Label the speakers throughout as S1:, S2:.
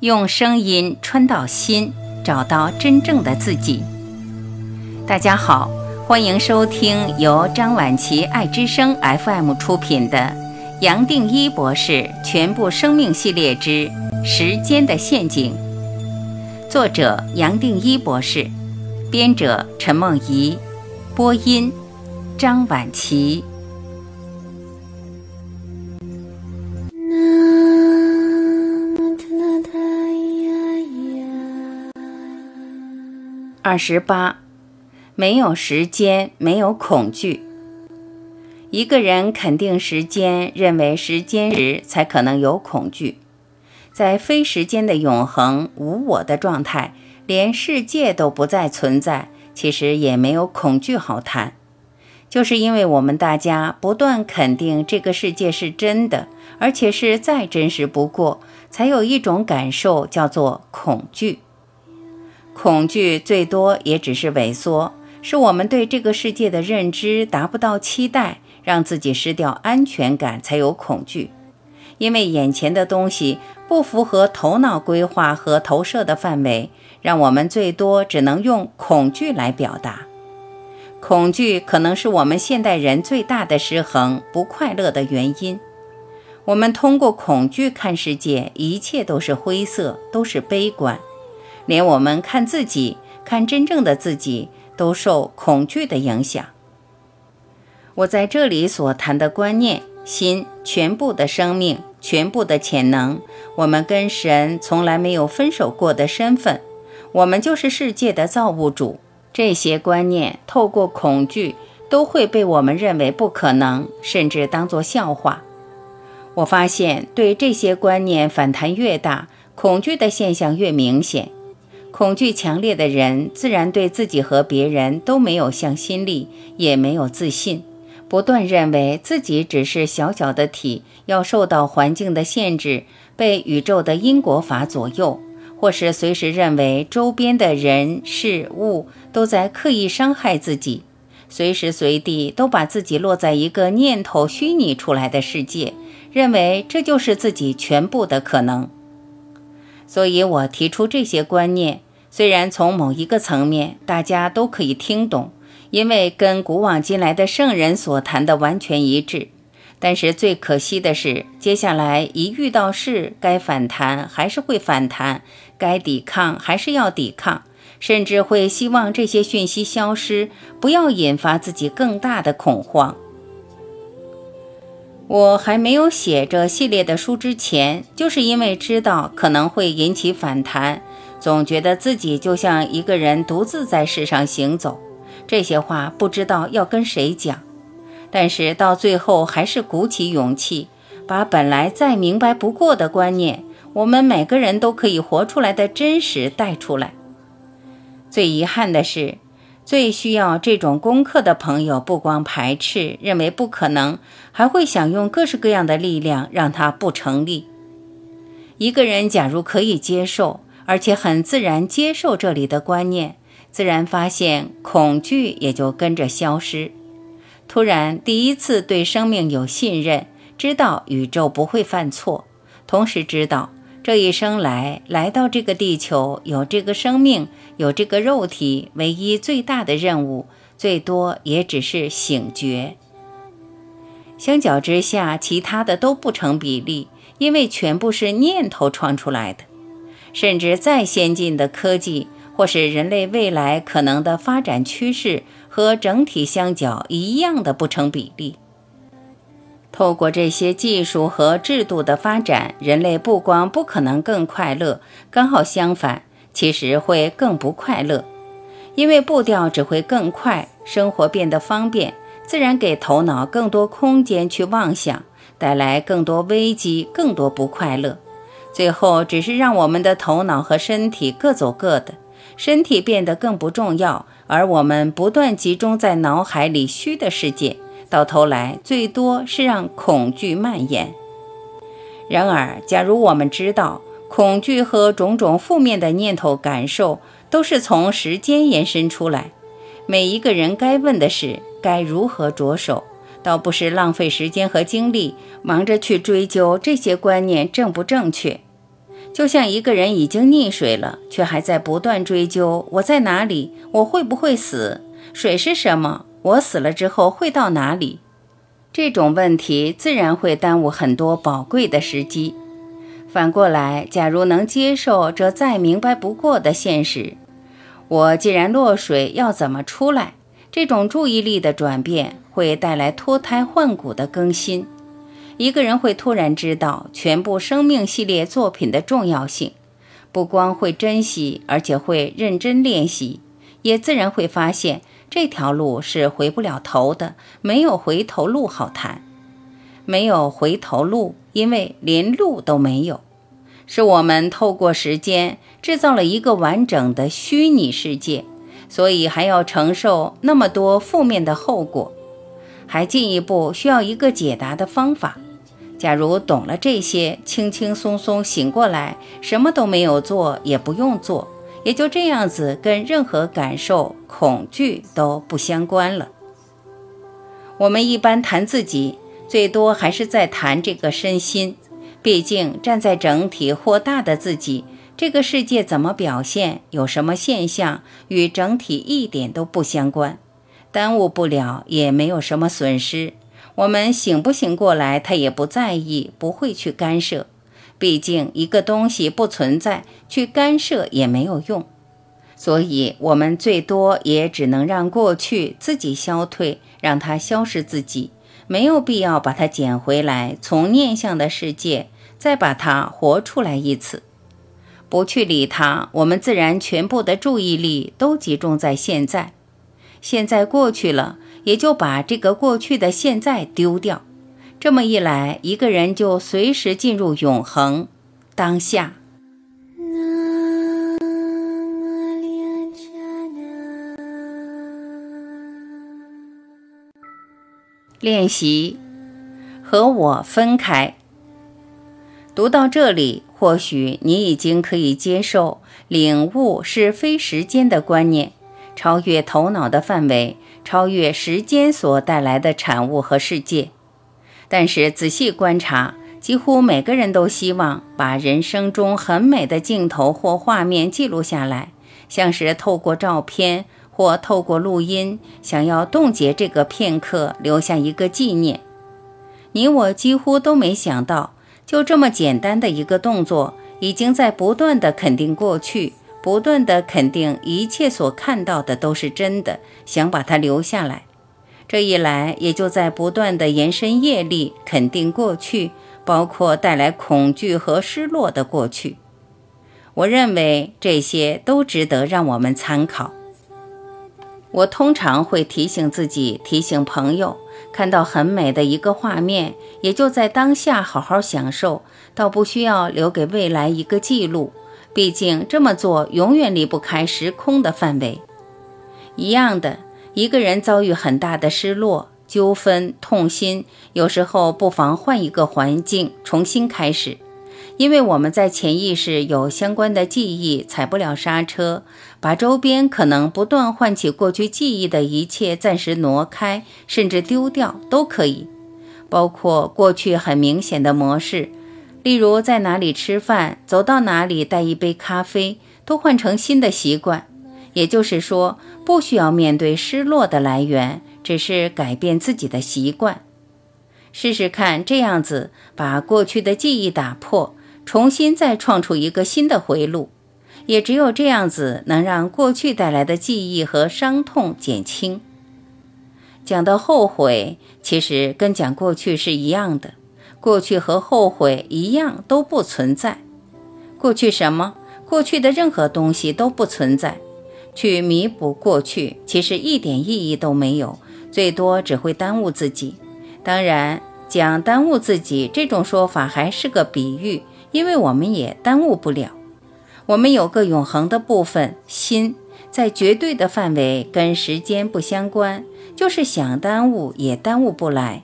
S1: 用声音穿到心，找到真正的自己。大家好，欢迎收听由张晚琪爱之声 FM 出品的《杨定一博士全部生命系列之时间的陷阱》，作者杨定一博士，编者陈梦怡，播音张晚琪。二十八，没有时间，没有恐惧。一个人肯定时间，认为时间时，才可能有恐惧。在非时间的永恒无我的状态，连世界都不再存在，其实也没有恐惧好谈。就是因为我们大家不断肯定这个世界是真的，而且是再真实不过，才有一种感受叫做恐惧。恐惧最多也只是萎缩，是我们对这个世界的认知达不到期待，让自己失掉安全感，才有恐惧。因为眼前的东西不符合头脑规划和投射的范围，让我们最多只能用恐惧来表达。恐惧可能是我们现代人最大的失衡、不快乐的原因。我们通过恐惧看世界，一切都是灰色，都是悲观。连我们看自己，看真正的自己，都受恐惧的影响。我在这里所谈的观念、心、全部的生命、全部的潜能，我们跟神从来没有分手过的身份，我们就是世界的造物主。这些观念透过恐惧，都会被我们认为不可能，甚至当作笑话。我发现，对这些观念反弹越大，恐惧的现象越明显。恐惧强烈的人，自然对自己和别人都没有向心力，也没有自信，不断认为自己只是小小的体，要受到环境的限制，被宇宙的因果法左右，或是随时认为周边的人事物都在刻意伤害自己，随时随地都把自己落在一个念头虚拟出来的世界，认为这就是自己全部的可能。所以我提出这些观念。虽然从某一个层面大家都可以听懂，因为跟古往今来的圣人所谈的完全一致，但是最可惜的是，接下来一遇到事，该反弹还是会反弹，该抵抗还是要抵抗，甚至会希望这些讯息消失，不要引发自己更大的恐慌。我还没有写这系列的书之前，就是因为知道可能会引起反弹。总觉得自己就像一个人独自在世上行走，这些话不知道要跟谁讲，但是到最后还是鼓起勇气，把本来再明白不过的观念，我们每个人都可以活出来的真实带出来。最遗憾的是，最需要这种功课的朋友，不光排斥，认为不可能，还会想用各式各样的力量让它不成立。一个人假如可以接受。而且很自然接受这里的观念，自然发现恐惧也就跟着消失。突然，第一次对生命有信任，知道宇宙不会犯错，同时知道这一生来来到这个地球，有这个生命，有这个肉体，唯一最大的任务，最多也只是醒觉。相较之下，其他的都不成比例，因为全部是念头创出来的。甚至再先进的科技，或是人类未来可能的发展趋势，和整体相较一样的不成比例。透过这些技术和制度的发展，人类不光不可能更快乐，刚好相反，其实会更不快乐。因为步调只会更快，生活变得方便，自然给头脑更多空间去妄想，带来更多危机，更多不快乐。最后只是让我们的头脑和身体各走各的，身体变得更不重要，而我们不断集中在脑海里虚的世界，到头来最多是让恐惧蔓延。然而，假如我们知道恐惧和种种负面的念头感受都是从时间延伸出来，每一个人该问的是该如何着手，倒不是浪费时间和精力忙着去追究这些观念正不正确。就像一个人已经溺水了，却还在不断追究我在哪里，我会不会死？水是什么？我死了之后会到哪里？这种问题自然会耽误很多宝贵的时机。反过来，假如能接受这再明白不过的现实，我既然落水，要怎么出来？这种注意力的转变会带来脱胎换骨的更新。一个人会突然知道全部生命系列作品的重要性，不光会珍惜，而且会认真练习，也自然会发现这条路是回不了头的，没有回头路好谈，没有回头路，因为连路都没有。是我们透过时间制造了一个完整的虚拟世界，所以还要承受那么多负面的后果，还进一步需要一个解答的方法。假如懂了这些，轻轻松松醒过来，什么都没有做，也不用做，也就这样子，跟任何感受、恐惧都不相关了。我们一般谈自己，最多还是在谈这个身心。毕竟站在整体或大的自己，这个世界怎么表现，有什么现象，与整体一点都不相关，耽误不了，也没有什么损失。我们醒不醒过来，他也不在意，不会去干涉。毕竟一个东西不存在，去干涉也没有用。所以，我们最多也只能让过去自己消退，让它消失自己，没有必要把它捡回来，从念想的世界再把它活出来一次。不去理它，我们自然全部的注意力都集中在现在。现在过去了。也就把这个过去的现在丢掉，这么一来，一个人就随时进入永恒当下。练习和我分开。读到这里，或许你已经可以接受领悟是非时间的观念，超越头脑的范围。超越时间所带来的产物和世界，但是仔细观察，几乎每个人都希望把人生中很美的镜头或画面记录下来，像是透过照片或透过录音，想要冻结这个片刻，留下一个纪念。你我几乎都没想到，就这么简单的一个动作，已经在不断的肯定过去。不断的肯定一切所看到的都是真的，想把它留下来。这一来，也就在不断的延伸业力，肯定过去，包括带来恐惧和失落的过去。我认为这些都值得让我们参考。我通常会提醒自己，提醒朋友，看到很美的一个画面，也就在当下好好享受，倒不需要留给未来一个记录。毕竟这么做永远离不开时空的范围。一样的，一个人遭遇很大的失落、纠纷、痛心，有时候不妨换一个环境，重新开始。因为我们在潜意识有相关的记忆，踩不了刹车，把周边可能不断唤起过去记忆的一切暂时挪开，甚至丢掉都可以，包括过去很明显的模式。例如，在哪里吃饭，走到哪里带一杯咖啡，都换成新的习惯。也就是说，不需要面对失落的来源，只是改变自己的习惯。试试看，这样子把过去的记忆打破，重新再创出一个新的回路。也只有这样子，能让过去带来的记忆和伤痛减轻。讲到后悔，其实跟讲过去是一样的。过去和后悔一样都不存在。过去什么？过去的任何东西都不存在。去弥补过去，其实一点意义都没有，最多只会耽误自己。当然，讲耽误自己这种说法还是个比喻，因为我们也耽误不了。我们有个永恒的部分心，在绝对的范围跟时间不相关，就是想耽误也耽误不来。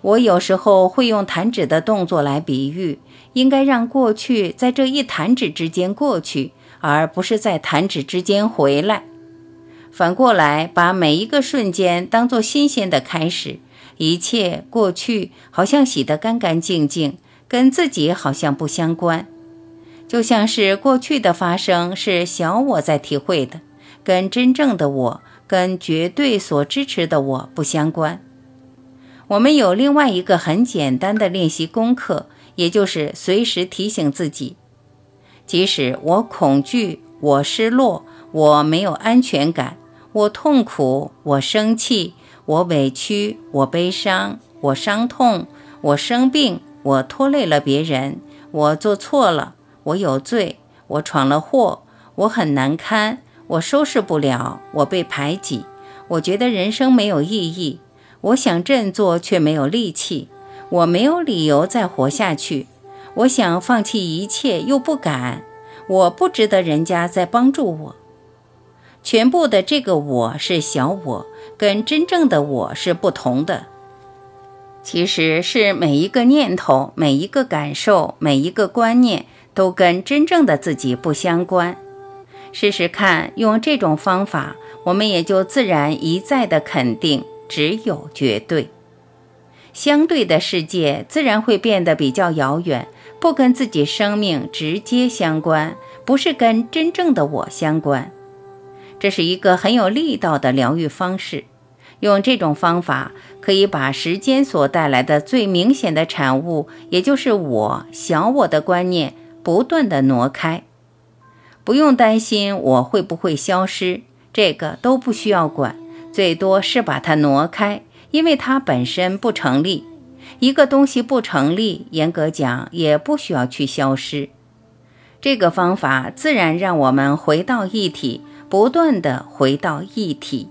S1: 我有时候会用弹指的动作来比喻，应该让过去在这一弹指之间过去，而不是在弹指之间回来。反过来，把每一个瞬间当作新鲜的开始，一切过去好像洗得干干净净，跟自己好像不相关。就像是过去的发生是小我在体会的，跟真正的我、跟绝对所支持的我不相关。我们有另外一个很简单的练习功课，也就是随时提醒自己，即使我恐惧、我失落、我没有安全感、我痛苦、我生气、我委屈、我悲伤、我伤痛、我生病、我拖累了别人、我做错了。我有罪，我闯了祸，我很难堪，我收拾不了，我被排挤，我觉得人生没有意义，我想振作却没有力气，我没有理由再活下去，我想放弃一切又不敢，我不值得人家再帮助我。全部的这个我是小我，跟真正的我是不同的。其实是每一个念头、每一个感受、每一个观念。都跟真正的自己不相关。试试看，用这种方法，我们也就自然一再的肯定，只有绝对。相对的世界自然会变得比较遥远，不跟自己生命直接相关，不是跟真正的我相关。这是一个很有力道的疗愈方式。用这种方法，可以把时间所带来的最明显的产物，也就是我小我的观念。不断的挪开，不用担心我会不会消失，这个都不需要管，最多是把它挪开，因为它本身不成立。一个东西不成立，严格讲也不需要去消失。这个方法自然让我们回到一体，不断的回到一体。